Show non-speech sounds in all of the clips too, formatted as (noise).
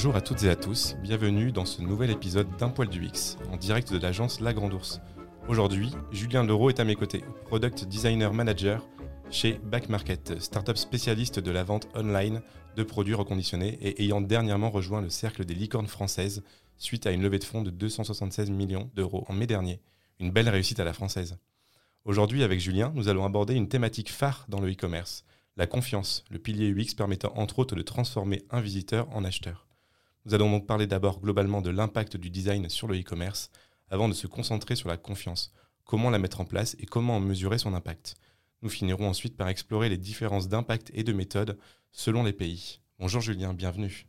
Bonjour à toutes et à tous, bienvenue dans ce nouvel épisode d'Un poil du X, en direct de l'agence La Grande Ourse. Aujourd'hui, Julien Leroux est à mes côtés, Product Designer Manager chez Back Market, startup spécialiste de la vente online de produits reconditionnés et ayant dernièrement rejoint le cercle des licornes françaises suite à une levée de fonds de 276 millions d'euros en mai dernier. Une belle réussite à la française. Aujourd'hui, avec Julien, nous allons aborder une thématique phare dans le e-commerce, la confiance, le pilier UX permettant entre autres de transformer un visiteur en acheteur. Nous allons donc parler d'abord globalement de l'impact du design sur le e-commerce, avant de se concentrer sur la confiance, comment la mettre en place et comment en mesurer son impact. Nous finirons ensuite par explorer les différences d'impact et de méthode selon les pays. Bonjour Julien, bienvenue.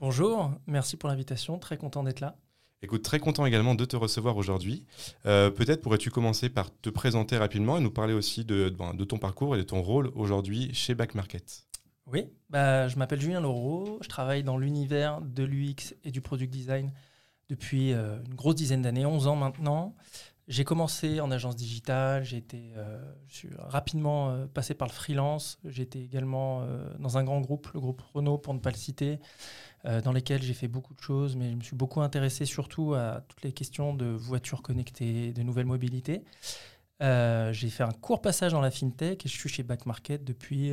Bonjour, merci pour l'invitation, très content d'être là. Écoute, très content également de te recevoir aujourd'hui. Euh, peut-être pourrais-tu commencer par te présenter rapidement et nous parler aussi de, ben, de ton parcours et de ton rôle aujourd'hui chez Back Market. Oui, bah, je m'appelle Julien Laureau, je travaille dans l'univers de l'UX et du product design depuis euh, une grosse dizaine d'années, 11 ans maintenant. J'ai commencé en agence digitale, j'ai été, euh, je suis rapidement euh, passé par le freelance, été également dans un grand groupe, le groupe Renault pour ne pas le citer, dans lesquels j'ai fait beaucoup de choses, mais je me suis beaucoup intéressé surtout à toutes les questions de voitures connectées, de nouvelles mobilités. j'ai fait un court passage dans la fintech et je suis chez Back Market depuis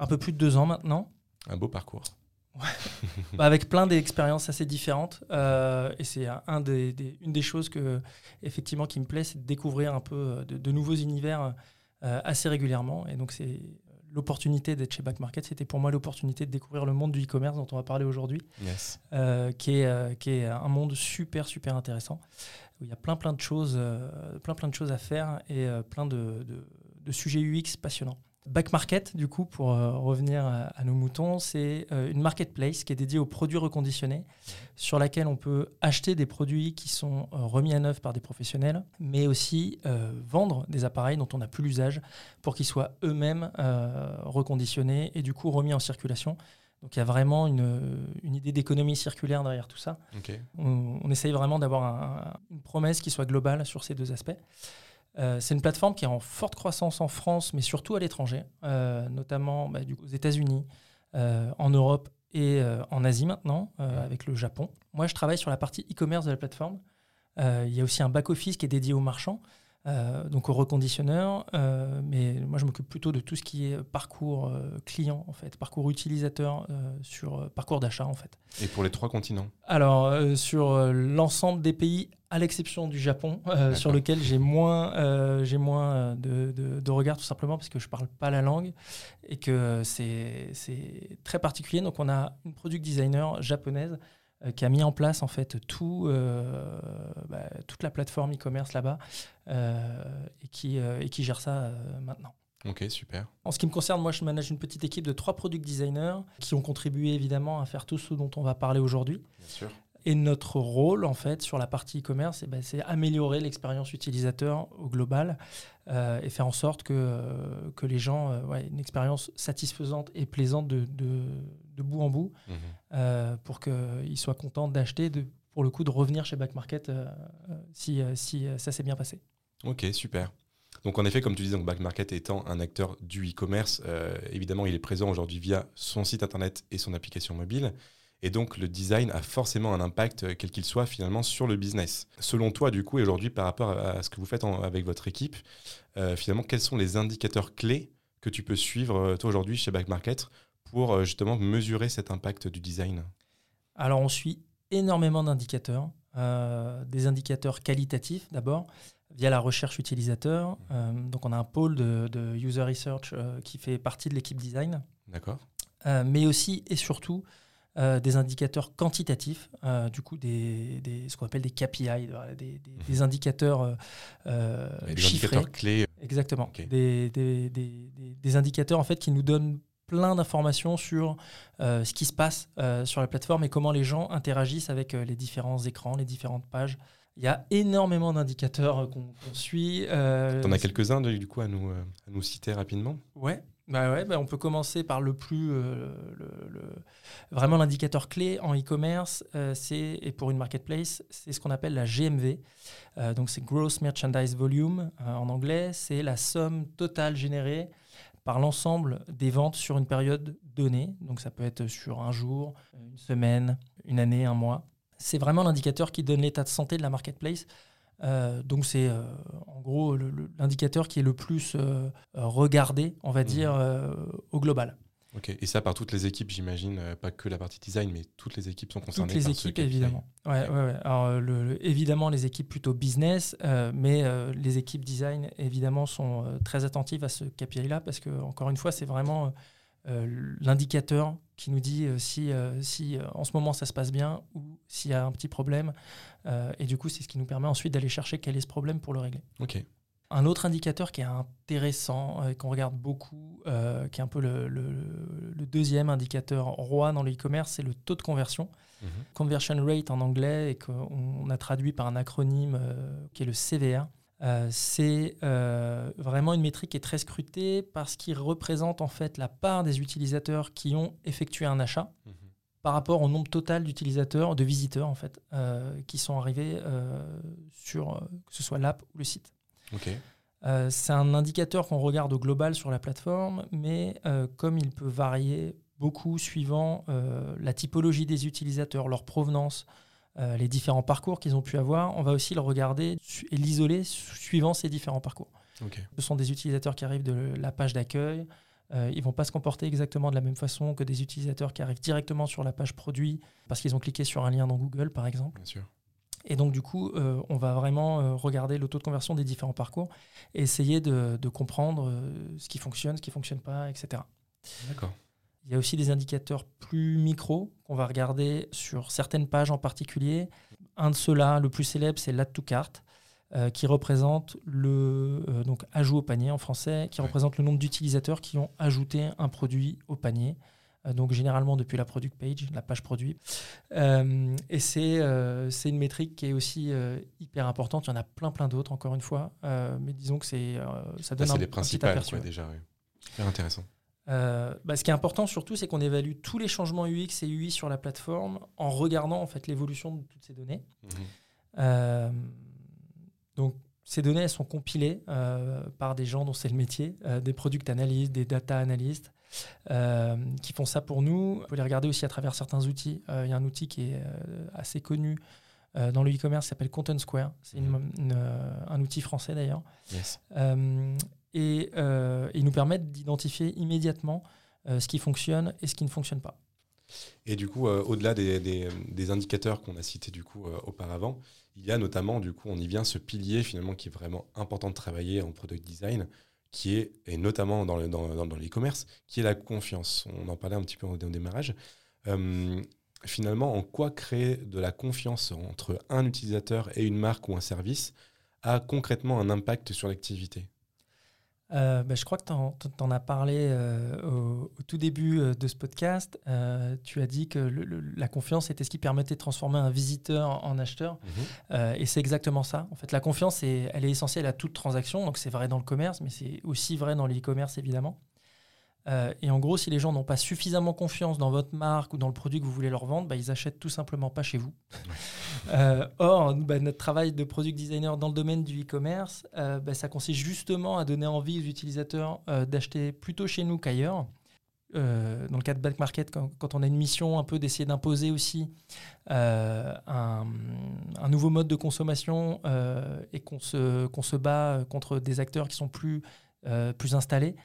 un peu plus de deux ans maintenant. Un beau parcours. (laughs) bah avec plein d'expériences assez différentes. Euh, et c'est un des, une des choses que, effectivement, qui me plaît, c'est de découvrir un peu euh, de, nouveaux univers euh, assez régulièrement. Et donc, c'est l'opportunité d'être chez Back Market. C'était pour moi l'opportunité de découvrir le monde du e-commerce dont on va parler aujourd'hui, qui, est, qui est un monde super, super intéressant. Où il y a plein, plein de choses, plein, plein de choses à faire et plein de, de sujets UX passionnants. Back Market, du coup, pour euh, revenir à, nos moutons, c'est euh, une marketplace qui est dédiée aux produits reconditionnés, sur laquelle on peut acheter des produits qui sont euh, remis à neuf par des professionnels, mais aussi vendre des appareils dont on n'a plus l'usage pour qu'ils soient eux-mêmes reconditionnés et du coup remis en circulation. Donc il y a vraiment une, idée d'économie circulaire derrière tout ça. On, essaye vraiment d'avoir une promesse qui soit globale sur ces deux aspects. Euh, c'est une plateforme qui est en forte croissance en France, mais surtout à l'étranger, euh, notamment bah, aux États-Unis, euh, en Europe et en Asie maintenant, avec le Japon. Moi, je travaille sur la partie e-commerce de la plateforme. il y a aussi un back-office qui est dédié aux marchands. Donc au reconditionneur, euh, mais moi je m'occupe plutôt de tout ce qui est parcours client en fait, parcours utilisateur sur parcours d'achat en fait. Et pour les trois continents? Alors sur l'ensemble des pays, à l'exception du Japon, sur lequel j'ai moins, j'ai moins de, de, de, regard tout simplement parce que je parle pas la langue et que c'est très particulier. Donc on a une product designer japonaise euh, qui a mis en place en fait tout, euh, bah, toute la plateforme e-commerce là-bas euh, et, qui, et qui gère ça maintenant. Ok, super. En ce qui me concerne, moi, je manage une petite équipe de trois product designers qui ont contribué évidemment à faire tout ce dont on va parler aujourd'hui. Bien sûr. Et notre rôle, en fait, sur la partie e-commerce, eh ben, c'est améliorer l'expérience utilisateur au global euh, et faire en sorte que, euh, que les gens euh, aient une expérience satisfaisante et plaisante de, de, bout en bout mhm. pour qu'ils soient contents d'acheter, de, pour le coup, de revenir chez Back Market si, si ça s'est bien passé. Ok, super. Donc en effet, comme tu disais, donc Back Market étant un acteur du e-commerce, évidemment, il est présent aujourd'hui via son site internet et son application mobile. Et donc, le design a forcément un impact, euh, quel qu'il soit, finalement, sur le business. Selon toi, du coup, et aujourd'hui, par rapport à ce que vous faites avec votre équipe, euh, finalement, quels sont les indicateurs clés que tu peux suivre, euh, toi, aujourd'hui, chez Back Market, pour justement mesurer cet impact du design? Alors, on suit énormément d'indicateurs. des indicateurs qualitatifs, d'abord, via la recherche utilisateur. donc, on a un pôle de, de user research qui fait partie de l'équipe design. D'accord. mais aussi et surtout euh, des indicateurs quantitatifs, euh, du coup des, des, ce qu'on appelle des KPI, des, des, mhm. indicateurs euh, chiffrés. Indicateurs clés. Exactement. Des, indicateurs en fait qui nous donnent plein d'informations sur ce qui se passe sur la plateforme et comment les gens interagissent avec les différents écrans, les différentes pages. Il y a énormément d'indicateurs qu'on suit. Euh, en as quelques-uns du coup à nous, à nous citer rapidement? Ouais. Bah ouais, bah on peut commencer par le plus, euh, vraiment l'indicateur clé en e-commerce, euh, et pour une marketplace, c'est ce qu'on appelle la GMV. Euh, donc c'est Gross Merchandise Volume en anglais, c'est la somme totale générée par l'ensemble des ventes sur une période donnée. Donc ça peut être sur un jour, une semaine, une année, un mois. C'est vraiment l'indicateur qui donne l'état de santé de la marketplace. Euh, donc c'est euh, en gros l'indicateur qui est le plus euh, regardé, on va mmh. dire, au global. Ok, et ça par toutes les équipes, j'imagine, pas que la partie design, mais toutes les équipes sont concernées. Toutes les équipes, évidemment. Ouais, ouais, Alors, évidemment, les équipes plutôt business, mais les équipes design, évidemment, sont très attentives à ce KPI-là, parce que, encore une fois, c'est vraiment l'indicateur qui nous dit si, si en ce moment ça se passe bien ou s'il y a un petit problème. et du coup, c'est ce qui nous permet ensuite d'aller chercher quel est ce problème pour le régler. Ok. Un autre indicateur qui est intéressant et qu'on regarde beaucoup, qui est un peu le, deuxième indicateur roi dans le e-commerce, c'est le taux de conversion. Mhm. Conversion rate en anglais, et qu'on a traduit par un acronyme qui est le CVR. C'est vraiment une métrique qui est très scrutée parce qu'il représente en fait la part des utilisateurs qui ont effectué un achat mhm. par rapport au nombre total d'utilisateurs, de visiteurs en fait, qui sont arrivés sur que ce soit l'app ou le site. Euh, c'est un indicateur qu'on regarde au global sur la plateforme, mais euh, comme il peut varier beaucoup suivant euh, la typologie des utilisateurs, leur provenance, les différents parcours qu'ils ont pu avoir, on va aussi le regarder et l'isoler suivant ces différents parcours. Ce sont des utilisateurs qui arrivent de la page d'accueil. ils ne vont pas se comporter exactement de la même façon que des utilisateurs qui arrivent directement sur la page produit parce qu'ils ont cliqué sur un lien dans Google, par exemple. Bien sûr. Et donc, du coup, euh, on va vraiment euh, regarder le taux de conversion des différents parcours et essayer de, comprendre euh, ce qui fonctionne, ce qui ne fonctionne pas, etc. D'accord. Il y a aussi des indicateurs plus micro qu'on va regarder sur certaines pages en particulier. Un de ceux-là, le plus célèbre, c'est l'add to cart, qui représente le donc ajout au panier en français, qui représente le nombre d'utilisateurs qui ont ajouté un produit au panier. Euh, donc généralement depuis la product page, la page produit. Euh, et euh, c'est une métrique qui est aussi hyper importante. Il y en a plein plein d'autres encore une fois, mais disons que c'est ça donne un, les principales, petit aperçu. déjà, Super intéressant. Bah, ce qui est important surtout, c'est qu'on évalue tous les changements UX et UI sur la plateforme en regardant en fait l'évolution de toutes ces données. Mhm. donc ces données elles sont compilées par des gens dont c'est le métier, des product analystes, des data analystes, euh, qui font ça pour nous. On peut les regarder aussi à travers certains outils. Euh, il y a un outil qui est euh, assez connu dans le e-commerce qui s'appelle Content Square. C'est mhm. un outil français d'ailleurs. Et ils nous permettent d'identifier immédiatement ce qui fonctionne et ce qui ne fonctionne pas. Et du coup, au-delà des, des, indicateurs qu'on a cités du coup auparavant, il y a notamment, du coup, on y vient, ce pilier finalement qui est vraiment important de travailler en product design, qui est, et notamment dans, l'e-commerce, qui est la confiance. On en parlait un petit peu au, démarrage. Euh, finalement, en quoi créer de la confiance entre un utilisateur et une marque ou un service a concrètement un impact sur l'activité? Euh, bah, je crois que tu en, as parlé euh, au, tout début euh, de ce podcast. tu as dit que la confiance était ce qui permettait de transformer un visiteur en, acheteur. Mhm. et c'est exactement ça. En fait, la confiance, elle est essentielle à toute transaction. Donc, c'est vrai dans le commerce, mais c'est aussi vrai dans l'e-commerce, évidemment. Euh, et en gros, si les gens n'ont pas suffisamment confiance dans votre marque ou dans le produit que vous voulez leur vendre, bah, ils achètent tout simplement pas chez vous. Euh, or, bah, notre travail de product designer dans le domaine du e-commerce, euh, bah, ça consiste justement à donner envie aux utilisateurs d'acheter plutôt chez nous qu'ailleurs. dans le cas de Back Market, quand, on a une mission un peu d'essayer d'imposer aussi un, un, nouveau mode de consommation et qu'on se, qu'on se bat contre des acteurs qui sont plus euh, plus installés,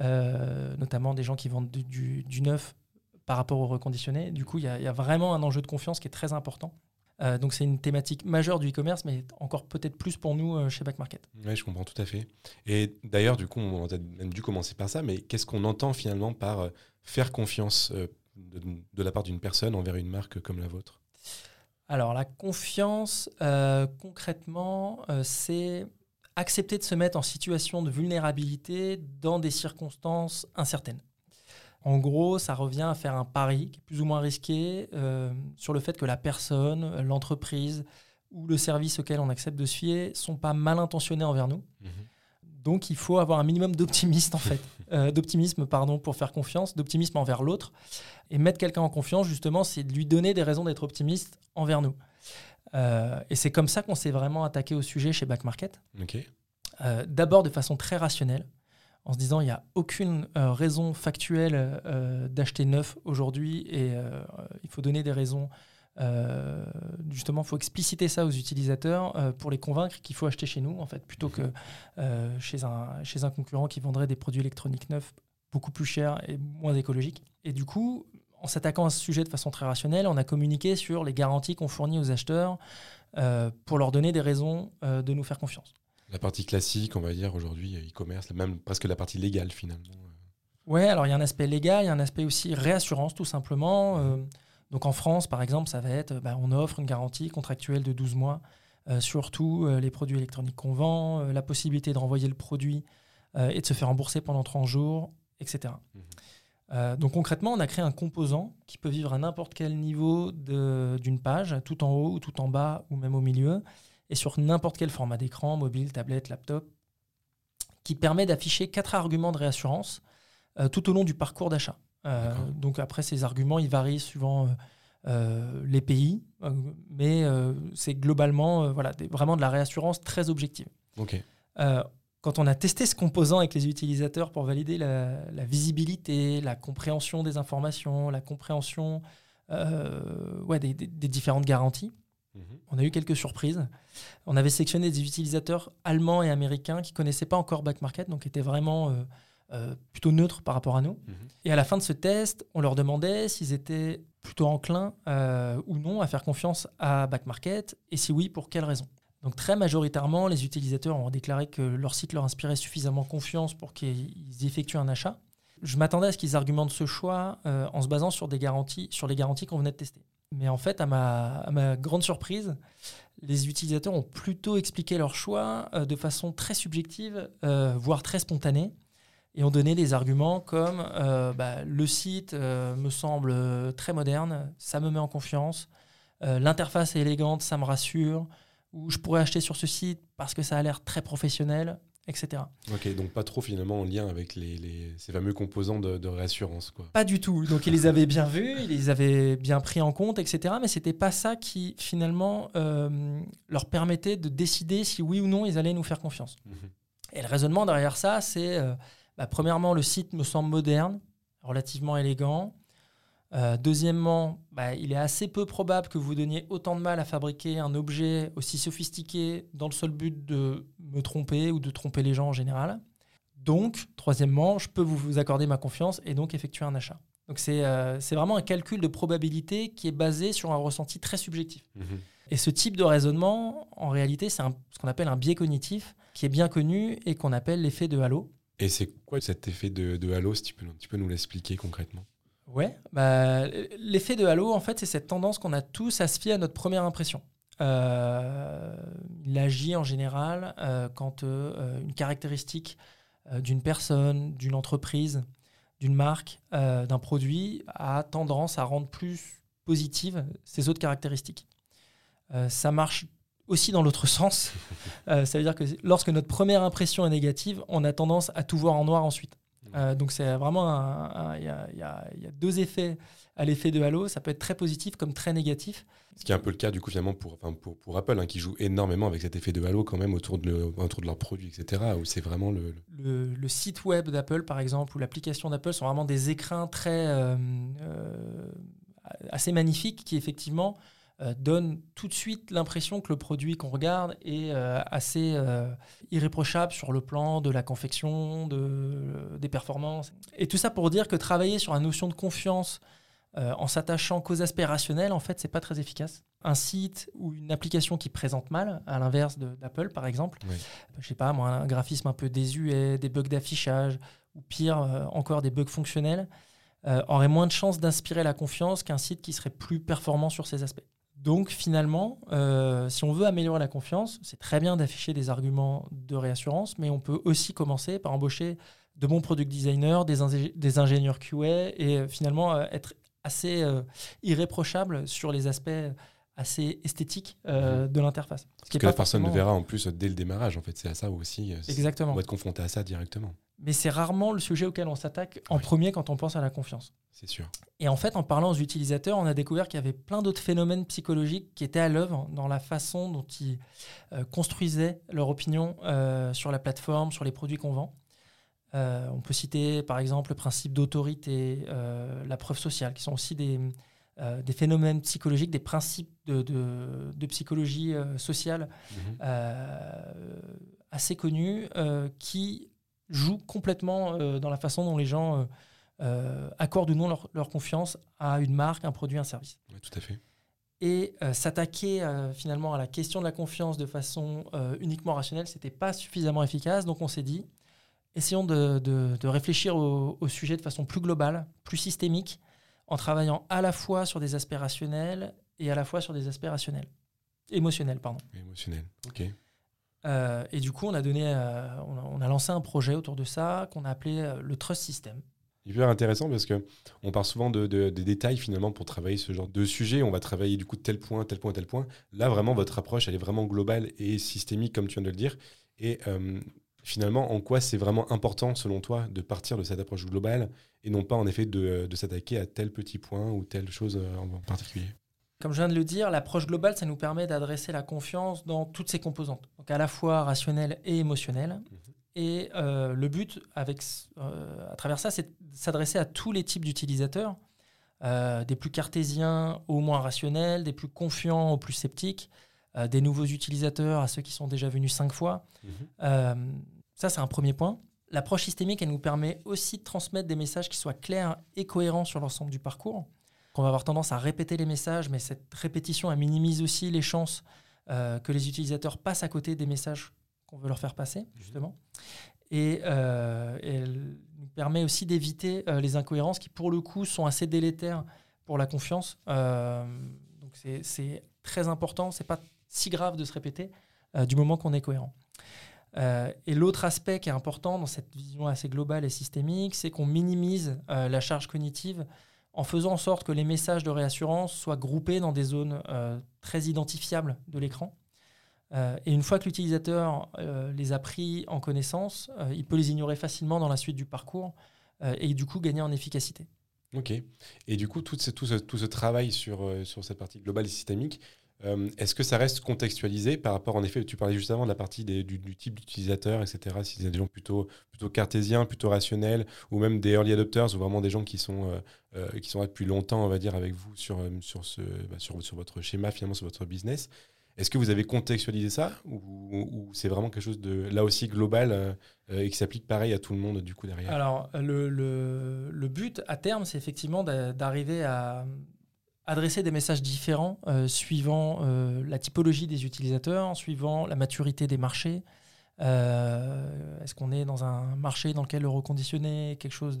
euh, notamment des gens qui vendent du, neuf par rapport au reconditionné. Du coup, il y, a vraiment un enjeu de confiance qui est très important. Euh, donc c'est une thématique majeure du e-commerce, mais encore peut-être plus pour nous chez Back Market. Oui, je comprends tout à fait. Et d'ailleurs, du coup, on a même dû commencer par ça, mais qu'est-ce qu'on entend finalement par faire confiance de, de, la part d'une personne envers une marque comme la vôtre? Alors la confiance, concrètement, c'est accepter de se mettre en situation de vulnérabilité dans des circonstances incertaines. En gros, ça revient à faire un pari qui est plus ou moins risqué euh, sur le fait que la personne, l'entreprise ou le service auquel on accepte de se fier sont pas mal intentionnés envers nous. Mhm. Donc, il faut avoir un minimum d'optimisme en fait, (laughs) euh, d'optimisme pardon pour faire confiance, d'optimisme envers l'autre et mettre quelqu'un en confiance justement, c'est de lui donner des raisons d'être optimiste envers nous. Euh, et c'est comme ça qu'on s'est vraiment attaqué au sujet chez Back Market. Euh, d'abord de façon très rationnelle. en se disant il n'y a aucune raison factuelle d'acheter neuf aujourd'hui et il faut donner des raisons euh, justement, il faut expliciter ça aux utilisateurs euh, pour les convaincre qu'il faut acheter chez nous, en fait, plutôt que euh, chez, un, chez un concurrent qui vendrait des produits électroniques neufs beaucoup plus chers et moins écologiques. Et du coup, en s'attaquant à ce sujet de façon très rationnelle, on a communiqué sur les garanties qu'on fournit aux acheteurs pour leur donner des raisons de nous faire confiance. La partie classique, on va dire aujourd'hui, e-commerce, même presque la partie légale finalement. Ouais, alors il y a un aspect légal, il y a un aspect aussi réassurance tout simplement. Donc en France, par exemple, ça va être, bah, on offre une garantie contractuelle de 12 mois euh, sur tous euh, les produits électroniques qu'on vend, euh, la possibilité de renvoyer le produit et de se faire rembourser pendant 30 jours, etc. Mmh. Donc concrètement, on a créé un composant qui peut vivre à n'importe quel niveau d'une page, tout en haut ou tout en bas ou même au milieu, et sur n'importe quel format d'écran, mobile, tablette, laptop, qui permet d'afficher quatre arguments de réassurance tout au long du parcours d'achat. Euh, donc après, ces arguments, ils varient suivant euh, euh, les pays, mais c'est globalement voilà, vraiment de la réassurance très objective. Quand on a testé ce composant avec les utilisateurs pour valider la, visibilité, la compréhension des informations, la compréhension ouais, des, différentes garanties, mhm. on a eu quelques surprises. On avait sélectionné des utilisateurs allemands et américains qui ne connaissaient pas encore Back Market, donc étaient vraiment euh, plutôt neutre par rapport à nous. Mhm. Et à la fin de ce test, on leur demandait s'ils étaient plutôt enclins euh, ou non à faire confiance à Back Market, et si oui, pour quelles raisons. Donc très majoritairement, les utilisateurs ont déclaré que leur site leur inspirait suffisamment confiance pour qu'ils effectuent un achat. Je m'attendais à ce qu'ils argumentent ce choix euh, en se basant sur, les garanties qu'on venait de tester. Mais en fait, à ma, grande surprise, les utilisateurs ont plutôt expliqué leur choix de façon très subjective, voire très spontanée et on donnait des arguments comme euh, bah, le site euh, me semble très moderne, ça me met en confiance, euh, l'interface est élégante, ça me rassure, ou je pourrais acheter sur ce site parce que ça a l'air très professionnel, etc. Ok, donc pas trop finalement en lien avec les, ces fameux composants de, réassurance. Quoi. Pas du tout. Donc ils les avaient bien vus, ils les avaient bien pris en compte, etc. Mais c'était pas ça qui finalement leur permettait de décider si oui ou non ils allaient nous faire confiance. Mhm. Et le raisonnement derrière ça, c'est bah, premièrement, le site me semble moderne, relativement élégant. Euh, deuxièmement, bah, il est assez peu probable que vous donniez autant de mal à fabriquer un objet aussi sophistiqué dans le seul but de me tromper ou de tromper les gens en général. Donc, troisièmement, je peux vous accorder ma confiance et donc effectuer un achat. Donc c'est euh, vraiment un calcul de probabilité qui est basé sur un ressenti très subjectif. Mhm. Et ce type de raisonnement, en réalité, c'est ce qu'on appelle un biais cognitif, qui est bien connu et qu'on appelle l'effet de halo. Et c'est quoi cet effet de, halo, si tu peux, tu peux nous l'expliquer concrètement? Ouais, bah, l'effet de halo, en fait, c'est cette tendance qu'on a tous à se fier à notre première impression. Euh, il agit en général euh, quand euh, une caractéristique d'une personne, d'une entreprise, d'une marque, d'un produit a tendance à rendre plus positive ces autres caractéristiques. ça marche aussi dans l'autre (laughs) sens. Ça veut dire que lorsque notre première impression est négative, on a tendance à tout voir en noir ensuite. Mmh. Euh, donc c'est vraiment il y, a deux effets à l'effet de halo. Ça peut être très positif comme très négatif. Ce qui est un peu le cas du coup finalement pour, enfin, pour, pour, Apple, hein, qui joue énormément avec cet effet de halo quand même autour de, autour de leurs produits, etc. Où c'est vraiment le, le... site web d'Apple par exemple ou l'application d'Apple sont vraiment des écrins très euh, assez magnifiques qui effectivement euh, donne tout de suite l'impression que le produit qu'on regarde est euh, assez euh, irréprochable sur le plan de la confection, de, des performances. Et tout ça pour dire que travailler sur la notion de confiance en s'attachant qu'aux aspects rationnels, en fait, c'est pas très efficace. Un site ou une application qui présente mal, à l'inverse d'Apple par exemple, je sais pas, moi, un graphisme un peu désuet, des bugs d'affichage, ou pire encore des bugs fonctionnels, aurait moins de chances d'inspirer la confiance qu'un site qui serait plus performant sur ces aspects. Donc finalement, euh, si on veut améliorer la confiance, c'est très bien d'afficher des arguments de réassurance, mais on peut aussi commencer par embaucher de bons product designers, des, ingénieurs QA et euh, finalement euh, être assez irréprochable sur les aspects assez esthétiques mhm. de l'interface. Ce, que la personne ne verra en plus dès le démarrage, en fait, c'est à ça aussi. Exactement. On va être confronté à ça directement mais c'est rarement le sujet auquel on s'attaque en premier quand on pense à la confiance. C'est sûr. Et en fait, en parlant aux utilisateurs, on a découvert qu'il y avait plein d'autres phénomènes psychologiques qui étaient à l'œuvre dans la façon dont ils euh, construisaient leur opinion euh, sur la plateforme, sur les produits qu'on vend. on peut citer par exemple le principe d'autorité, la preuve sociale, qui sont aussi des, des phénomènes psychologiques, des principes de, de, psychologie sociale mhm. assez connus qui jouent complètement dans la façon dont les gens accordent ou non leur, leur, confiance à une marque, un produit, un service. Oui, tout à fait et euh, s'attaquer euh, finalement à la question de la confiance de façon euh, uniquement rationnelle, ce n'était pas suffisamment efficace. Donc on s'est dit, essayons de, réfléchir au, sujet de façon plus globale, plus systémique, en travaillant à la fois sur des aspects rationnels et à la fois sur des aspects rationnels. Émotionnels, pardon. Émotionnels, ok. et du coup, on a, donné, on a lancé un projet autour de ça qu'on a appelé le Trust System hyper intéressant parce que on parle souvent de, des détails finalement pour travailler ce genre de sujet. On va travailler du coup de tel point, tel point, tel point. Là, vraiment, votre approche, elle est vraiment globale et systémique, comme tu viens de le dire. Et euh, finalement, en quoi c'est vraiment important, selon toi, de partir de cette approche globale et non pas en effet de, de s'attaquer à tel petit point ou telle chose euh, en particulier? Comme je viens de le dire, l'approche globale, ça nous permet d'adresser la confiance dans toutes ses composantes, donc à la fois rationnelle et émotionnelle. Mmh. Et euh, le but, avec, euh, à travers ça, c'est de s'adresser à tous les types d'utilisateurs, euh, des plus cartésiens aux moins rationnels, des plus confiants aux plus sceptiques, des nouveaux utilisateurs à ceux qui sont déjà venus cinq fois. Mhm. ça, c'est un premier point. L'approche systémique, elle nous permet aussi de transmettre des messages qui soient clairs et cohérents sur l'ensemble du parcours. On va avoir tendance à répéter les messages, mais cette répétition, elle minimise aussi les chances que les utilisateurs passent à côté des messages qu'on veut leur faire passer, mhm. justement. Et, euh, elle nous permet aussi d'éviter euh, les incohérences qui, pour le coup, sont assez délétères pour la confiance. Euh, donc, c'est très important. C'est pas si grave de se répéter du moment qu'on est cohérent. et l'autre aspect qui est important dans cette vision assez globale et systémique, c'est qu'on minimise la charge cognitive en faisant en sorte que les messages de réassurance soient groupés dans des zones très identifiables de l'écran. Euh, et une fois que l'utilisateur euh, les a pris en connaissance, euh, il peut les ignorer facilement dans la suite du parcours et du coup gagner en efficacité. Ok. Et du coup, tout ce, travail sur cette partie globale et systémique, Est-ce que ça reste contextualisé par rapport, en effet, tu parlais juste avant de la partie du, type d'utilisateur, etc. Si c'est des gens plutôt, plutôt cartésiens, plutôt rationnels, ou même des early adopters, ou vraiment des gens qui sont, qui sont là depuis longtemps, on va dire, avec vous sur, sur, ce, bah, sur, votre schéma, finalement, sur votre business. Est-ce que vous avez contextualisé ça ou, c'est vraiment quelque chose de là aussi global euh, et qui s'applique pareil à tout le monde du coup derrière? Alors le, le, but à terme, c'est effectivement d'arriver à adresser des messages différents euh, suivant euh, la typologie des utilisateurs, suivant la maturité des marchés. Est-ce qu'on est dans un marché dans lequel le reconditionné est quelque chose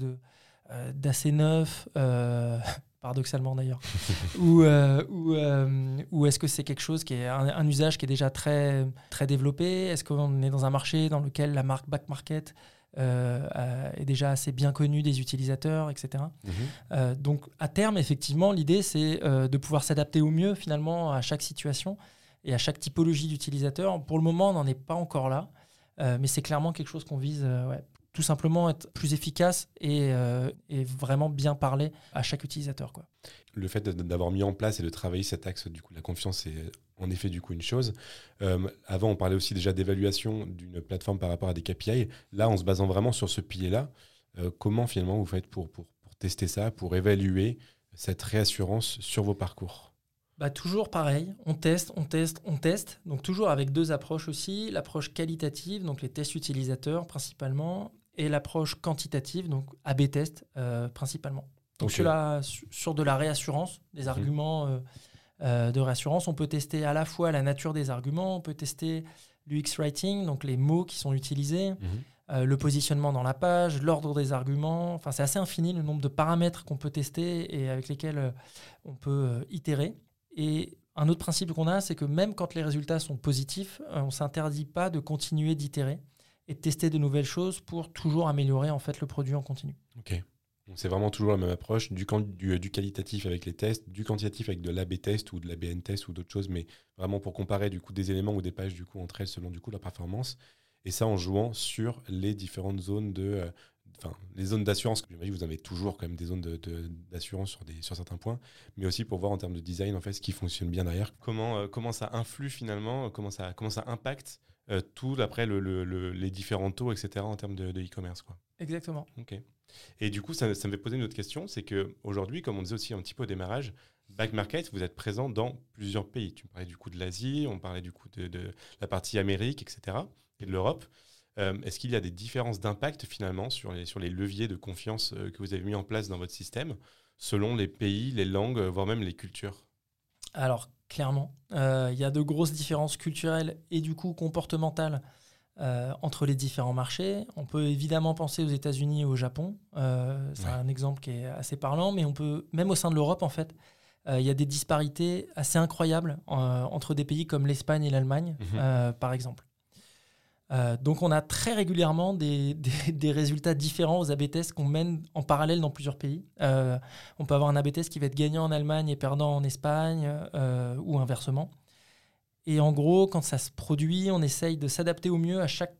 d'assez neuf (laughs) paradoxalement d'ailleurs (laughs) Ou, euh, euh, ou, est-ce que c'est quelque chose qui est un, usage qui est déjà très, très développé? Est-ce qu'on est dans un marché dans lequel la marque back market euh, est déjà assez bien connue des utilisateurs, etc. Mhm. donc à terme, effectivement, l'idée c'est de pouvoir s'adapter au mieux finalement à chaque situation et à chaque typologie d'utilisateur. Pour le moment, on n'en est pas encore là. mais c'est clairement quelque chose qu'on vise ouais, tout simplement être plus efficace euh, et, vraiment bien parler à chaque utilisateur. Quoi. Le fait d'avoir mis en place et de travailler cet axe, du coup, la confiance est en effet du coup une chose. Euh, avant, on parlait aussi déjà d'évaluation d'une plateforme par rapport à des KPI. Là, en se basant vraiment sur ce pilier-là, euh, comment finalement vous faites pour, pour, pour tester ça, pour évaluer cette réassurance sur vos parcours? Bah, toujours pareil, on teste, on teste, on teste. Donc toujours avec deux approches aussi. L'approche qualitative, donc les tests utilisateurs principalement, et l'approche quantitative, donc AB test euh, principalement. Donc sur, la, sur, de la réassurance, des mhm. arguments euh, euh, de réassurance, on peut tester à la fois la nature des arguments, on peut tester l'UX writing, donc les mots qui sont utilisés, mhm. le positionnement dans la page, l'ordre des arguments. Enfin, c'est assez infini le nombre de paramètres qu'on peut tester et avec lesquels on peut itérer. Et un autre principe qu'on a, c'est que même quand les résultats sont positifs, on ne s'interdit pas de continuer d'itérer et de tester de nouvelles choses pour toujours améliorer en fait le produit en continu. Ok. C'est vraiment toujours la même approche, du, du, qualitatif avec les tests, du quantitatif avec de l'AB test ou de l'ABN test ou d'autres choses, mais vraiment pour comparer du coup des éléments ou des pages du coup entre elles selon du coup la performance. Et ça en jouant sur les différentes zones de, euh, enfin les zones d'assurance. J'imagine vous avez toujours quand même des zones d'assurance sur, des, sur certains points, mais aussi pour voir en termes de design en fait ce qui fonctionne bien derrière. Comment, euh, comment ça influe finalement, comment ça, comment ça impacte tout après les différents taux, etc. en termes de e-commerce. quoi. Exactement. Ok. Et du coup, ça, ça me fait poser une autre question, c'est qu'aujourd'hui, comme on disait aussi un petit peu au démarrage, Back Market, vous êtes présent dans plusieurs pays. Tu parlais du coup de l'Asie, on parlait du coup de, la partie Amérique, etc. et de l'Europe. Euh, est-ce qu'il y a des différences d'impact finalement sur les, sur les leviers de confiance euh, que vous avez mis en place dans votre système selon les pays, les langues, voire même les cultures? Alors, clairement, euh, il y a de grosses différences culturelles et du coup comportementales entre les différents marchés. On peut évidemment penser aux États-Unis et au Japon. c'est un exemple qui est assez parlant, mais on peut, même au sein de l'Europe, en fait, il y a des disparités assez incroyables entre des pays comme l'Espagne et l'Allemagne, mhm. par exemple. Euh, donc on a très régulièrement des, (laughs) résultats différents aux AB tests qu'on mène en parallèle dans plusieurs pays. Euh, on peut avoir un AB test qui va être gagnant en Allemagne et perdant en Espagne euh, ou inversement. Et en gros, quand ça se produit, on essaye de s'adapter au mieux à chaque,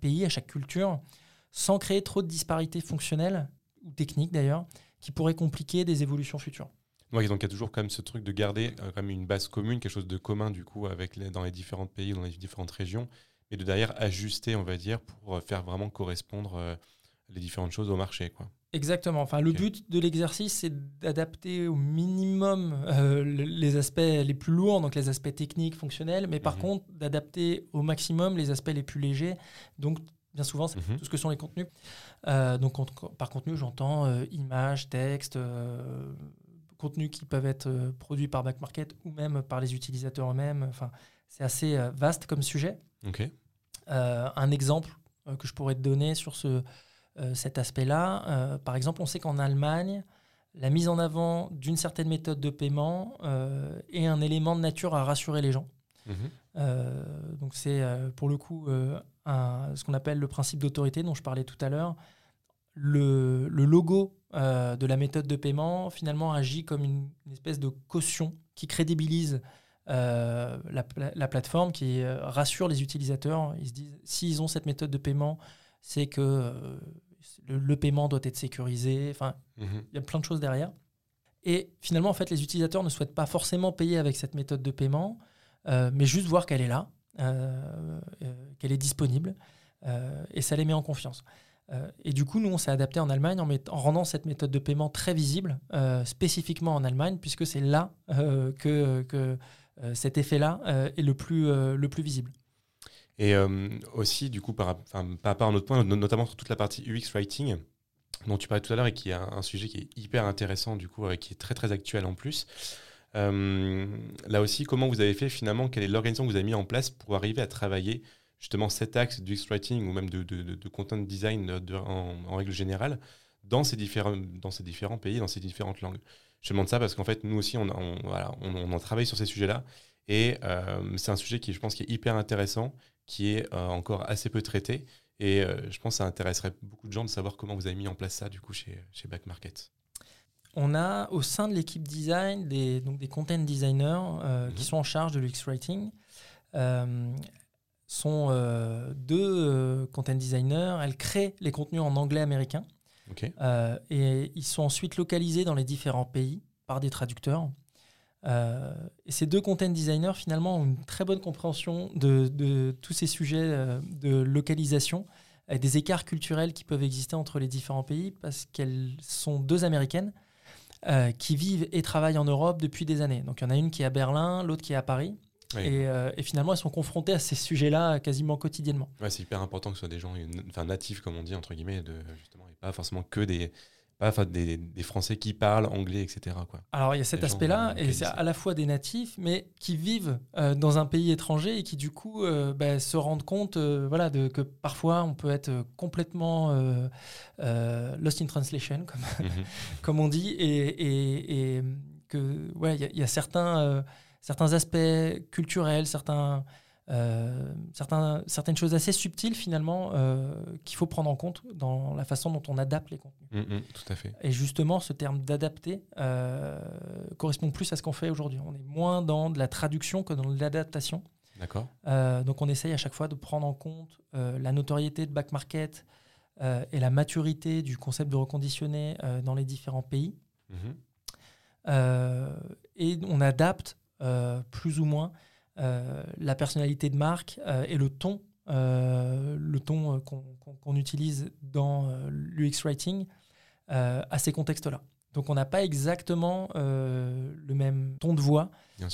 pays, à chaque culture, sans créer trop de disparités fonctionnelles ou techniques d'ailleurs, qui pourraient compliquer des évolutions futures. donc il y a toujours quand même ce truc de garder une base commune, quelque chose de commun du coup avec dans les différents pays, dans les différentes régions et de derrière ajuster, on va dire, pour euh, faire vraiment correspondre euh, les différentes choses au marché. Quoi. Exactement. Enfin, Le but de l'exercice, c'est d'adapter au minimum euh, les aspects les plus lourds, donc les aspects techniques, fonctionnels, mais par mhm. contre, d'adapter au maximum les aspects les plus légers. Donc, bien souvent, c'est mhm. tout ce que sont les contenus. donc, par contenu, j'entends images, textes, contenus qui peuvent être produits par Back Market ou même par les utilisateurs eux-mêmes. Enfin, c'est assez vaste comme sujet. Euh, un exemple euh, que je pourrais te donner sur ce, euh, cet aspect-là, par exemple, on sait qu'en Allemagne, la mise en avant d'une certaine méthode de paiement est un élément de nature à rassurer les gens. Mhm. donc c'est pour le coup ce qu'on appelle le principe d'autorité dont je parlais tout à l'heure. Le, logo de la méthode de paiement finalement agit comme une espèce de caution qui crédibilise euh, la, plateforme qui euh, rassure les utilisateurs. Ils se disent, s'ils ont cette méthode de paiement, c'est que euh, le, paiement doit être sécurisé. Enfin, mhm. il y a plein de choses derrière. Et finalement, en fait, les utilisateurs ne souhaitent pas forcément payer avec cette méthode de paiement, mais juste voir qu'elle est là, qu'elle est disponible, et ça les met en confiance. et du coup, nous, on s'est adapté en Allemagne en, en, rendant cette méthode de paiement très visible, spécifiquement en Allemagne, puisque c'est là que, que cet effet-là euh, est le plus, euh, le plus visible. Et aussi, du coup, par, par rapport à un autre point, notamment sur toute la partie UX Writing, dont tu parlais tout à l'heure et qui est un, sujet qui est hyper intéressant, du coup, et qui est très, très actuel en plus. là aussi, comment vous avez fait finalement Quelle est l'organisation que vous avez mis en place pour arriver à travailler justement cet axe du X-Writing ou même de, content design en, règle générale dans ces, différents, dans ces différents pays, dans ces différentes langues? Je demande ça parce qu'en fait, nous aussi, on, on, voilà, on, on, travaille sur ces sujets-là. Et euh, c'est un sujet qui, je pense, qui est hyper intéressant, qui est euh, encore assez peu traité. Et euh, je pense que ça intéresserait beaucoup de gens de savoir comment vous avez mis en place ça, du coup, chez, chez Back Market. On a au sein de l'équipe design des, donc des content designers qui mhm. sont en charge de l'UX Writing. sont deux content designers. Elles créent les contenus en anglais américain. Euh, et ils sont ensuite localisés dans les différents pays par des traducteurs. Euh, et ces deux content designers, finalement, ont une très bonne compréhension de, tous ces sujets euh, de localisation et des écarts culturels qui peuvent exister entre les différents pays parce qu'elles sont deux américaines qui vivent et travaillent en Europe depuis des années. Donc il y en a une qui est à Berlin, l'autre qui est à Paris. Euh, et, finalement, elles sont confrontées à ces sujets-là quasiment quotidiennement. Ouais, c'est hyper important que ce soit des gens enfin, natifs, comme on dit, entre guillemets, de, justement, et pas forcément que des, pas des, des, Français qui parlent anglais, etc. Quoi. Alors il y a cet aspect-là, et c'est à la fois des natifs, mais qui vivent euh, dans un pays étranger et qui du coup euh, bah, se rendent compte voilà, de, que parfois on peut être complètement lost in translation, comme, mhm. (laughs) comme on dit, et, et, et que ouais, il y, y, a certains certains aspects culturels, certains, euh, certains, certaines choses assez subtiles finalement euh, qu'il faut prendre en compte dans la façon dont on adapte les contenus. Mm, mm, tout à fait. Et justement, ce terme d'adapter euh, correspond plus à ce qu'on fait aujourd'hui. On est moins dans de la traduction que dans de l'adaptation. D'accord. donc on essaye à chaque fois de prendre en compte la notoriété de back market et la maturité du concept de reconditionner dans les différents pays. Mm-hmm. et on adapte plus ou moins la personnalité de marque et le ton, le ton qu'on utilise dans l'UX Writing à ces contextes-là. Donc on n'a pas exactement le même ton de voix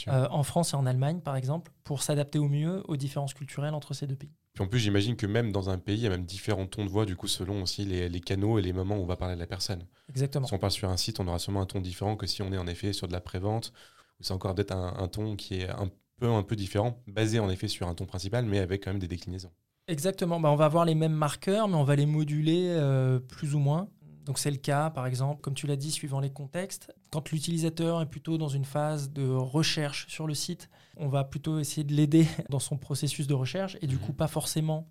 en France et en Allemagne, par exemple, pour s'adapter au mieux aux différences culturelles entre ces deux pays. Puis en plus, j'imagine que même dans un pays, il y a même différents tons de voix, du coup, selon aussi les, canaux et les moments où on va parler à la personne. Exactement. Si on parle sur un site, on aura sûrement un ton différent que si on est en effet sur de la prévente, où c'est encore d'être un, ton qui est un peu, un peu différent, basé en effet sur un ton principal, mais avec quand même des déclinaisons. Exactement. Bah, on va avoir les mêmes marqueurs, mais on va les moduler euh, plus ou moins. Donc c'est le cas, par exemple, comme tu l'as dit, suivant les contextes. Quand l'utilisateur est plutôt dans une phase de recherche sur le site, on va plutôt essayer de l'aider (laughs) dans son processus de recherche et du mhm. coup pas forcément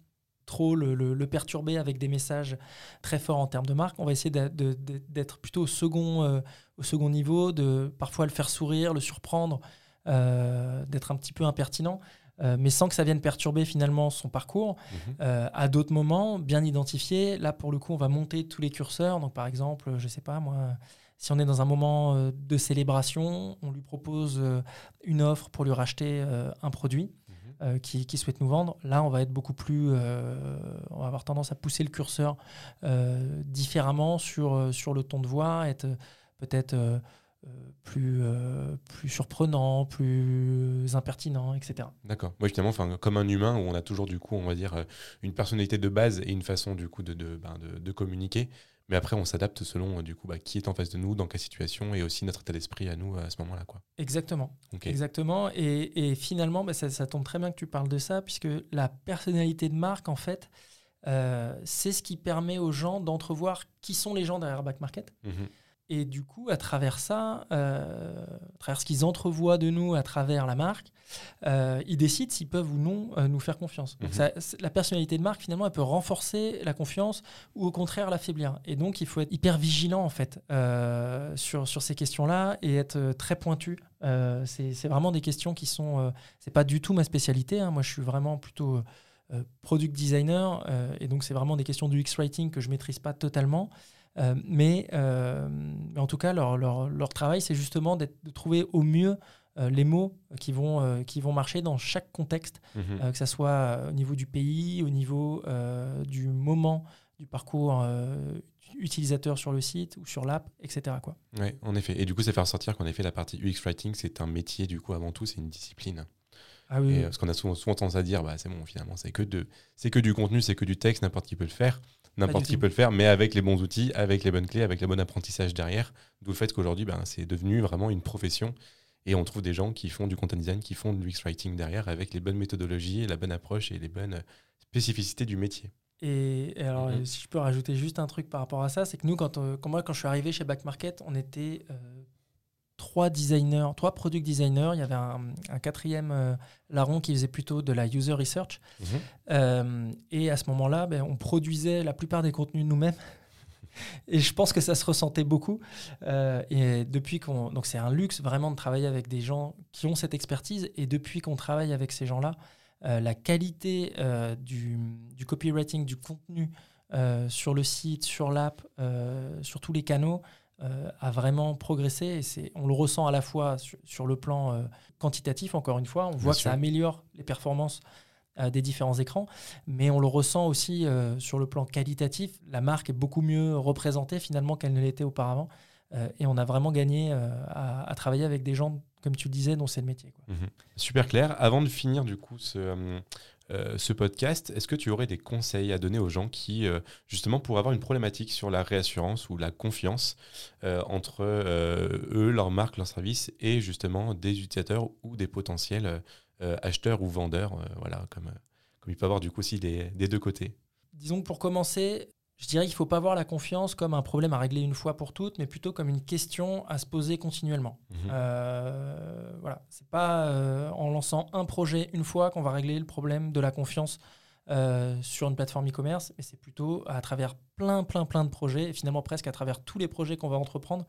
trop le, perturber avec des messages très forts en termes de marque. On va essayer d'être plutôt au second, euh, au second niveau, de parfois le faire sourire, le surprendre, euh, d'être un petit peu impertinent. Euh, mais sans que ça vienne perturber finalement son parcours. Mhm. Euh, à d'autres moments, bien identifiés, là pour le coup, on va monter tous les curseurs. Donc par exemple, je ne sais pas moi, si on est dans un moment euh, de célébration, on lui propose une offre pour lui racheter un produit. Mhm. qui, qui, souhaite nous vendre. Là, on va être beaucoup plus. on va avoir tendance à pousser le curseur différemment sur, sur le ton de voix, être peut-être euh, plus, euh, plus surprenant, plus impertinent, etc. D'accord. Moi, finalement, comme un humain, où on a toujours, du coup, on va dire, euh, une personnalité de base et une façon, du coup, de, de, ben, de, communiquer. Mais après, on s'adapte selon, du coup, bah, qui est en face de nous, dans quelle situation, et aussi notre état d'esprit à nous à ce moment-là. Quoi. Exactement. Exactement. Et, et finalement, bah, ça, ça, tombe très bien que tu parles de ça, puisque la personnalité de marque, en fait, c'est ce qui permet aux gens d'entrevoir qui sont les gens derrière Back Market. Mmh et du coup, à travers ça, euh, à travers ce qu'ils entrevoient de nous à travers la marque, euh, ils décident s'ils peuvent ou non euh, nous faire confiance. Donc mhm. la personnalité de marque, finalement, elle peut renforcer la confiance ou au contraire l'affaiblir. Et donc, il faut être hyper vigilant, en fait, sur, sur ces questions-là et être très pointu. c'est vraiment des questions qui sont... c'est pas du tout ma spécialité. Hein. Moi, je suis vraiment plutôt... product designer, et donc c'est vraiment des questions du X-Writing que je maîtrise pas totalement. Euh, mais, euh, mais, en tout cas, leur, leur, leur travail, c'est justement de trouver au mieux euh, les mots qui vont, qui vont marcher dans chaque contexte, mhm. que ce soit au niveau du pays, au niveau du moment du parcours utilisateur sur le site ou sur l'app, etc. Quoi. Oui, en effet. Et du coup, c'est faire sortir qu'en effet, la partie UX Writing, c'est un métier, du coup, avant tout, c'est une discipline. Ah oui, parce qu'on a souvent, souvent, tendance à dire, bah, c'est bon, finalement, c'est que, de, que du contenu, c'est que du texte, n'importe qui peut le faire. N'importe qui peut le faire, mais avec les bons outils, avec les bonnes clés, avec le bon apprentissage derrière. D'où le fait qu'aujourd'hui, ben, c'est devenu vraiment une profession. Et on trouve des gens qui font du content design, qui font du UX writing derrière, avec les bonnes méthodologies, la bonne approche et les bonnes spécificités du métier. Et, alors, mhm. si je peux rajouter juste un truc par rapport à ça, c'est que nous, quand, euh, quand, moi, quand je suis arrivé chez Back Market, on était euh, trois designers, trois product designers. Il y avait un, quatrième euh, larron qui faisait plutôt de la user research. Mhm. Euh, et à ce moment-là, ben, on produisait la plupart des contenus nous-mêmes. (laughs) Et je pense que ça se ressentait beaucoup. Euh, et depuis qu'on, donc c'est un luxe vraiment de travailler avec des gens qui ont cette expertise. Et depuis qu'on travaille avec ces gens-là, la qualité du, du, copywriting, du contenu sur le site, sur l'app, sur tous les canaux, euh, a vraiment progressé. Et c'est, on le ressent à la fois sur, le plan euh, quantitatif, encore une fois, on voit que ça améliore les performances euh, des différents écrans, mais on le ressent aussi sur le plan qualitatif. La marque est beaucoup mieux représentée finalement qu'elle ne l'était auparavant. et on a vraiment gagné à, travailler avec des gens, comme tu le disais, dont c'est le métier. Mhm. Super clair. Avant de finir du coup ce, ce podcast, est-ce que tu aurais des conseils à donner aux gens qui, euh, justement, pourraient avoir une problématique sur la réassurance ou la confiance euh, entre eux, leur marque, leur service et justement des utilisateurs ou des potentiels acheteurs ou vendeurs, voilà, comme, comme il peut y avoir du coup aussi des, des deux côtés? Disons que pour commencer, je dirais qu'il ne faut pas voir la confiance comme un problème à régler une fois pour toutes, mais plutôt comme une question à se poser continuellement. Mhm. Euh, voilà, c'est pas euh, en lançant un projet une fois qu'on va régler le problème de la confiance euh, sur une plateforme e-commerce, mais c'est plutôt à travers plein, plein, plein de projets, et finalement presque à travers tous les projets qu'on va entreprendre,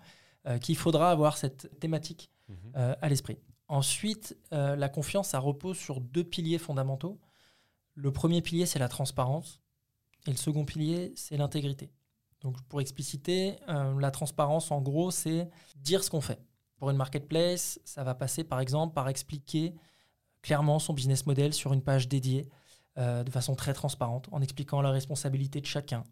qu'il faudra avoir cette thématique mhm. à l'esprit. Ensuite, la confiance, ça repose sur deux piliers fondamentaux. Le premier pilier, c'est la transparence. Et le second pilier, c'est l'intégrité. Donc pour expliciter, euh, la transparence, en gros, c'est dire ce qu'on fait. Pour une marketplace, ça va passer par exemple par expliquer clairement son business model sur une page dédiée de façon très transparente, en expliquant la responsabilité de chacun,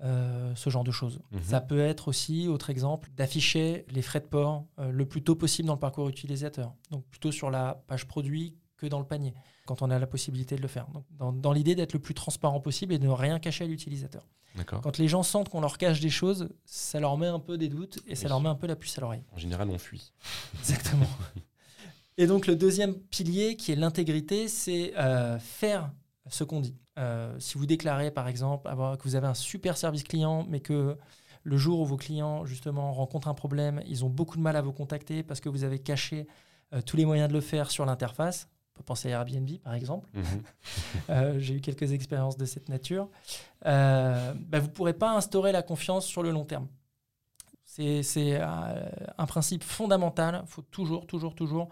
ce genre de choses. Mhm. Ça peut être aussi, autre exemple, d'afficher les frais de port le plus tôt possible dans le parcours utilisateur. Donc plutôt sur la page produit que dans le panier, quand on a la possibilité de le faire. Donc, dans l'idée d'être le plus transparent possible et de ne rien cacher à l'utilisateur. Quand les gens sentent qu'on leur cache des choses, ça leur met un peu des doutes et ça leur met un peu la puce à l'oreille. En général, on fuit. (laughs) Exactement. et donc le deuxième pilier, qui est l'intégrité, c'est euh, faire ce qu'on dit. Euh, si vous déclarez, par exemple, avoir, que vous avez un super service client, mais que le jour où vos clients, justement, rencontrent un problème, ils ont beaucoup de mal à vous contacter parce que vous avez caché euh, tous les moyens de le faire sur l'interface, peut penser à Airbnb, par exemple. Mhm. (laughs) Euh, j'ai eu quelques expériences de cette nature. Euh, bah, vous ne pourrez pas instaurer la confiance sur le long terme. C'est euh, un principe fondamental. Il faut toujours, toujours, toujours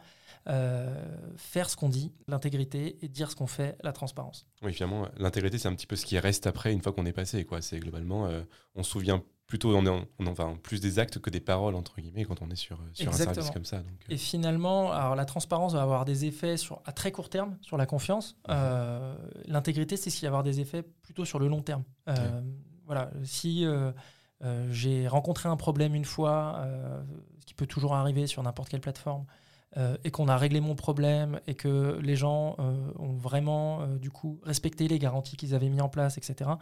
faire ce qu'on dit, l'intégrité, et dire ce qu'on fait, la transparence. Oui, finalement, l'intégrité, c'est un petit peu ce qui reste après, une fois qu'on est passé. C'est globalement, on se souvient plutôt on, est on enfin plus des actes que des paroles entre guillemets quand on est sur, sur un service comme ça. Donc, euh. Et finalement, alors la transparence va avoir des effets sur, à très court terme sur la confiance. Mhm. Euh, l'intégrité, c'est ce qui va avoir des effets plutôt sur le long terme. Euh, voilà, si j'ai rencontré un problème une fois, ce qui peut toujours arriver sur n'importe quelle plateforme, et qu'on a réglé mon problème et que les gens ont vraiment du coup respecté les garanties qu'ils avaient mis en place, etc.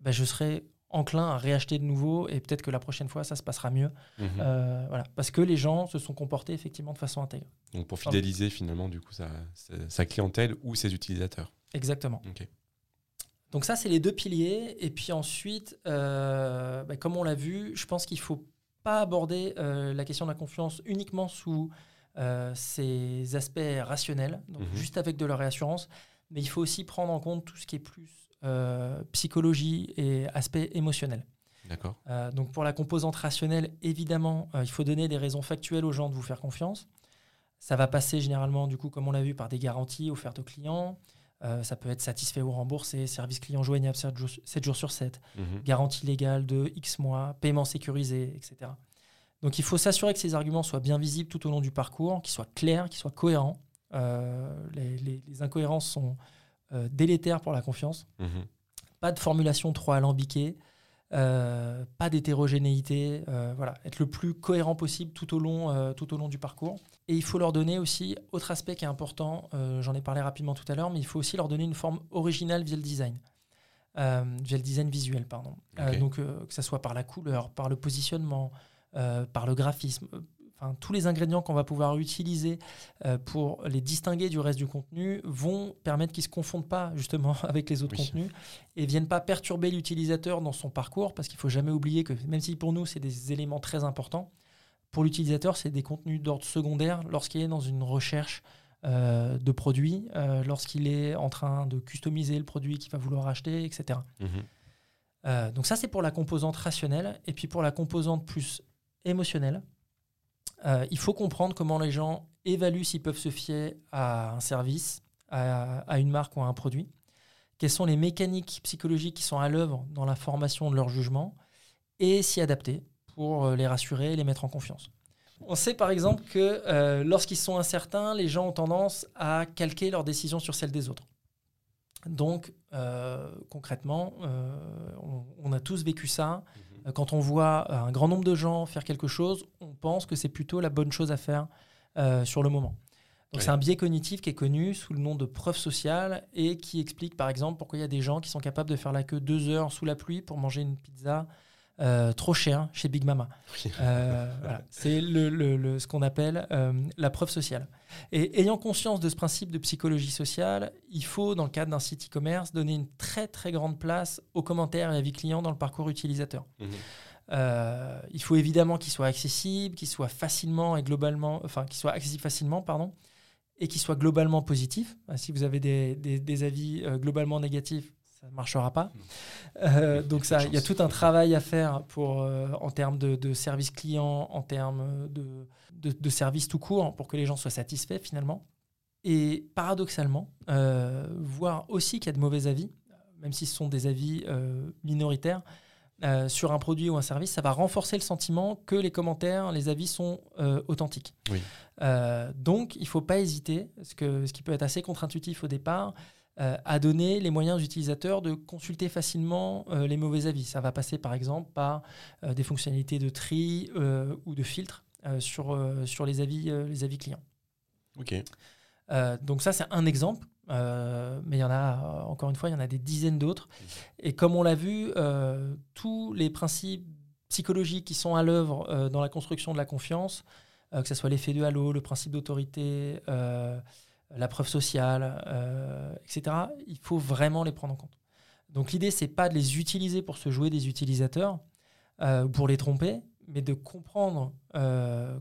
Ben, je serai enclin à réacheter de nouveau et peut-être que la prochaine fois, ça se passera mieux. Mhm. Euh, voilà, parce que les gens se sont comportés effectivement de façon intègre. Donc pour fidéliser finalement du coup sa, sa, clientèle ou ses utilisateurs. Exactement. Donc ça, c'est les deux piliers. Et puis ensuite, euh, bah, comme on l'a vu, je pense qu'il ne faut pas aborder euh, la question de la confiance uniquement sous ses aspects rationnels, donc mhm. juste avec de la réassurance, mais il faut aussi prendre en compte tout ce qui est plus psychologie et aspect émotionnel. D'accord. Euh, donc pour la composante rationnelle, évidemment, euh, il faut donner des raisons factuelles aux gens de vous faire confiance. Ça va passer généralement, du coup, comme on l'a vu, par des garanties offertes aux clients. ça peut être satisfait ou remboursé, service client joignable 7 jours, sur 7, mhm. garantie légale de X mois, paiement sécurisé, etc. Donc il faut s'assurer que ces arguments soient bien visibles tout au long du parcours, qu'ils soient clairs, qu'ils soient cohérents. les, les, incohérences sont, euh, délétère pour la confiance. Mhm. Pas de formulation trop alambiquée. Euh, pas d'hétérogénéité, euh, voilà, être le plus cohérent possible tout au, long, tout au long du parcours. Et il faut leur donner aussi, autre aspect qui est important, j'en ai parlé rapidement tout à l'heure, mais il faut aussi leur donner une forme originale via le design. via le design visuel, pardon. donc que ce soit par la couleur, par le positionnement, par le graphisme, tous les ingrédients qu'on va pouvoir utiliser euh, pour les distinguer du reste du contenu vont permettre qu'ils ne se confondent pas justement (laughs) avec les autres contenus et viennent pas perturber l'utilisateur dans son parcours parce qu'il faut jamais oublier que même si pour nous c'est des éléments très importants, pour l'utilisateur c'est des contenus d'ordre secondaire lorsqu'il est dans une recherche euh, de produits, euh, lorsqu'il est en train de customiser le produit qu'il va vouloir acheter, etc. Mhm. donc ça c'est pour la composante rationnelle et puis pour la composante plus émotionnelle. Euh, il faut comprendre comment les gens évaluent s'ils peuvent se fier à un service, à, une marque ou à un produit. Quelles sont les mécaniques psychologiques qui sont à l'œuvre dans la formation de leur jugement et s'y adapter pour euh, les rassurer et les mettre en confiance. On sait par exemple que euh, lorsqu'ils sont incertains, les gens ont tendance à calquer leurs décisions sur celles des autres. Donc, concrètement, on, a tous vécu ça. Euh, quand on voit euh, un grand nombre de gens faire quelque chose, on pense que c'est plutôt la bonne chose à faire euh, sur le moment. Donc c'est un biais cognitif qui est connu sous le nom de preuve sociale et qui explique par exemple pourquoi il y a des gens qui sont capables de faire la queue deux heures sous la pluie pour manger une pizza trop chère chez Big Mama. C'est le, ce qu'on appelle la preuve sociale. Et ayant conscience de ce principe de psychologie sociale, il faut, dans le cadre d'un site e-commerce, donner une très très grande place aux commentaires et avis clients dans le parcours utilisateur. Mhm. Euh, il faut évidemment qu'il soit accessible, qu'il soit facilement et globalement, enfin qu'il soit accessible facilement, pardon, et qu'il soit globalement positif. Si vous avez des, des, avis euh, globalement négatifs, ça ne marchera pas. Euh, donc ça, il y a tout un travail à faire pour, en termes de, de service client, en termes de de, services tout court pour que les gens soient satisfaits finalement. Et paradoxalement, euh, voir aussi qu'il y a de mauvais avis, même si ce sont des avis euh, minoritaires, euh, sur un produit ou un service, ça va renforcer le sentiment que les commentaires, les avis sont euh, authentiques. donc, il ne faut pas hésiter, ce, que, ce qui peut être assez contre-intuitif au départ, à donner les moyens aux utilisateurs de consulter facilement les mauvais avis. Ça va passer par exemple par des fonctionnalités de tri ou de filtre sur, sur les, avis, les avis clients. Ok. donc ça, c'est un exemple. Euh, mais il y en a, euh, encore une fois, il y en a des dizaines d'autres. Et comme on l'a vu, euh, tous les principes psychologiques qui sont à l'œuvre dans la construction de la confiance, que ce soit l'effet de halo, le principe d'autorité, la preuve sociale, etc., il faut vraiment les prendre en compte. Donc l'idée, c'est pas de les utiliser pour se jouer des utilisateurs, pour les tromper, mais de comprendre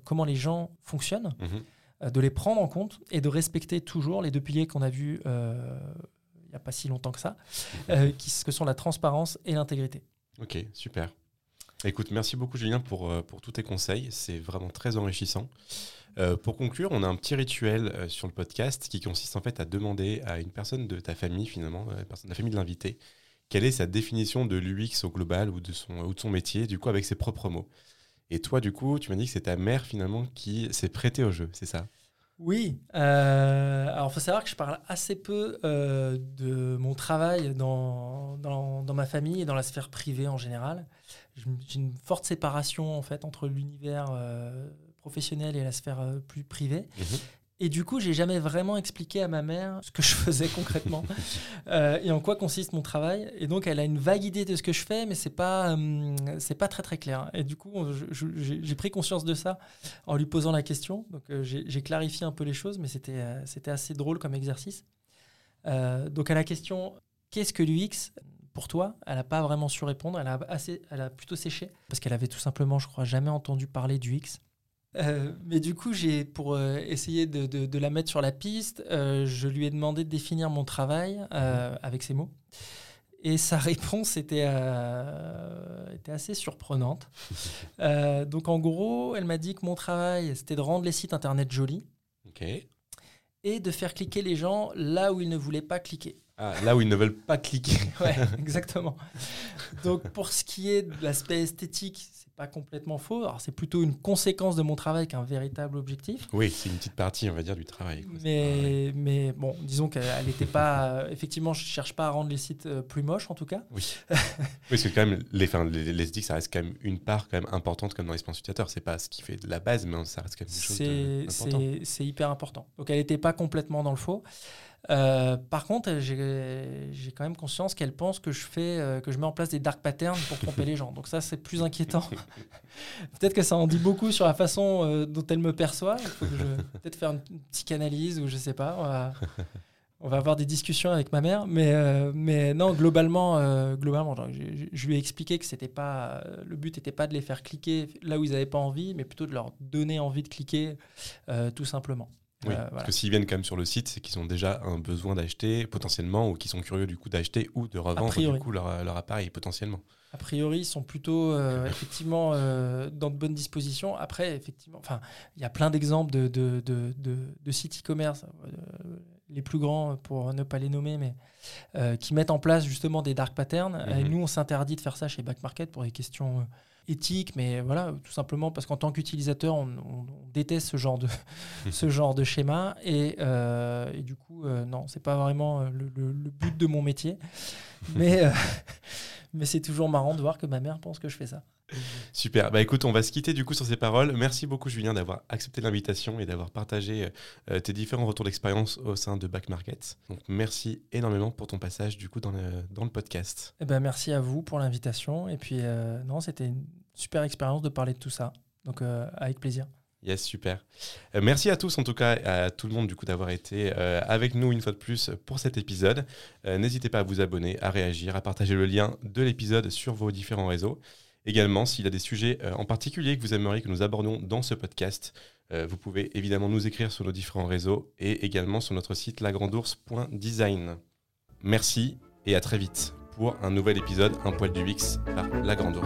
comment les gens fonctionnent. Mhm. Euh, de les prendre en compte et de respecter toujours les deux piliers qu'on a vus euh, il n'y a pas si longtemps que ça, euh, qui, que sont la transparence et l'intégrité. Ok, super. Écoute, merci beaucoup Julien pour, pour tous tes conseils, c'est vraiment très enrichissant. Pour conclure, on a un petit rituel sur le podcast qui consiste en fait à demander à une personne de ta famille, finalement, une personne la famille de l'invité, quelle est sa définition de l'UX au global ou de, son, ou de son métier, du coup avec ses propres mots. Et toi, du coup, tu m'as dit que c'est ta mère finalement qui s'est prêtée au jeu, c'est ça? Oui. Euh, alors, il faut savoir que je parle assez peu euh, de mon travail dans, dans, ma famille et dans la sphère privée en général. J'ai une forte séparation en fait entre l'univers euh, professionnel et la sphère plus privée. Mhm. Et du coup, j'ai jamais vraiment expliqué à ma mère ce que je faisais (laughs) concrètement euh, et en quoi consiste mon travail. Et donc, elle a une vague idée de ce que je fais, mais c'est pas euh, c'est pas très très clair. Et du coup, j'ai pris conscience de ça en lui posant la question. Donc, euh, j'ai clarifié un peu les choses, mais c'était c'était assez drôle comme exercice. donc, à la question qu'est-ce que l'UX pour toi, elle n'a pas vraiment su répondre. Elle a assez, elle a plutôt séché parce qu'elle avait tout simplement, je crois, jamais entendu parler du X. Euh, mais du coup, j'ai pour euh, essayer de, de, la mettre sur la piste, euh, je lui ai demandé de définir mon travail mhm. avec ces mots. Et sa (laughs) réponse était, était assez surprenante. (laughs) donc en gros, elle m'a dit que mon travail, c'était de rendre les sites internet jolis. Et de faire cliquer les gens là où ils ne voulaient pas cliquer. Ah, là où ils ne veulent pas cliquer. (laughs) ouais, exactement. Donc pour ce qui est de l'aspect esthétique, pas complètement faux. Alors, c'est plutôt une conséquence de mon travail qu'un véritable objectif. Oui, c'est une petite partie, on va dire, du travail. Mais, mais bon, disons qu'elle n'était pas. effectivement, je ne cherche pas à rendre les sites euh, plus moches, en tout cas. Oui. oui, parce que quand même, les, enfin, les, les ça reste quand même une part quand même importante, comme dans l'expérience utilisateur. C'est pas ce qui fait de la base, mais ça reste quand même quelque chose C'est hyper important. Donc, elle n'était pas complètement dans le faux. Euh, par contre, j'ai quand même conscience qu'elle pense que je fais, euh, que je mets en place des dark patterns pour tromper les gens. Donc ça, c'est plus inquiétant. (laughs) peut-être que ça en dit beaucoup sur la façon euh, dont elle me perçoit. Il faut que je peut-être faire une, psychanalyse ou je sais pas. On va, avoir des discussions avec ma mère, mais, mais non, globalement, globalement, je, lui ai expliqué que c'était pas le but n'était pas de les faire cliquer là où ils n'avaient pas envie, mais plutôt de leur donner envie de cliquer, tout simplement. Oui, euh, parce que s'ils viennent quand même sur le site, c'est qu'ils ont déjà un besoin d'acheter potentiellement ou qu'ils sont curieux du coup d'acheter ou de revendre du coup leur, leur, appareil potentiellement. A priori, ils sont plutôt euh, (laughs) effectivement euh, dans de bonnes dispositions. Après, effectivement, enfin, il y a plein d'exemples de, de, de, de, sites e-commerce, les plus grands pour ne pas les nommer, mais qui mettent en place justement des dark patterns. Et mhm. nous, on s'interdit de faire ça chez Back Market pour des questions éthique, mais voilà, tout simplement parce qu'en tant qu'utilisateur, on, déteste ce genre de, (laughs) ce genre de schéma. Et, euh, et du coup, euh, non, c'est pas vraiment euh, le, but de mon métier. (laughs) Mais, (laughs) mais c'est toujours marrant de voir que ma mère pense que je fais ça. Super. Bah écoute, on va se quitter du coup sur ces paroles. Merci beaucoup Julien d'avoir accepté l'invitation et d'avoir partagé euh, tes différents retours d'expérience au sein de Back Market. Donc merci énormément pour ton passage du coup dans le, dans le podcast. Eh ben, merci à vous pour l'invitation. Et puis euh, non, c'était une super expérience de parler de tout ça. Donc euh, avec plaisir. Yes, super. merci à tous, en tout cas, à tout le monde, du coup, d'avoir été avec nous une fois de plus pour cet épisode. N'hésitez pas à vous abonner, à réagir, à partager le lien de l'épisode sur vos différents réseaux. Également, s'il y a des sujets euh, en particulier que vous aimeriez que nous abordions dans ce podcast, euh, vous pouvez évidemment nous écrire sur nos différents réseaux et également sur notre site lagrandours.design. Merci et à très vite pour un nouvel épisode Un poil du X par La Grande.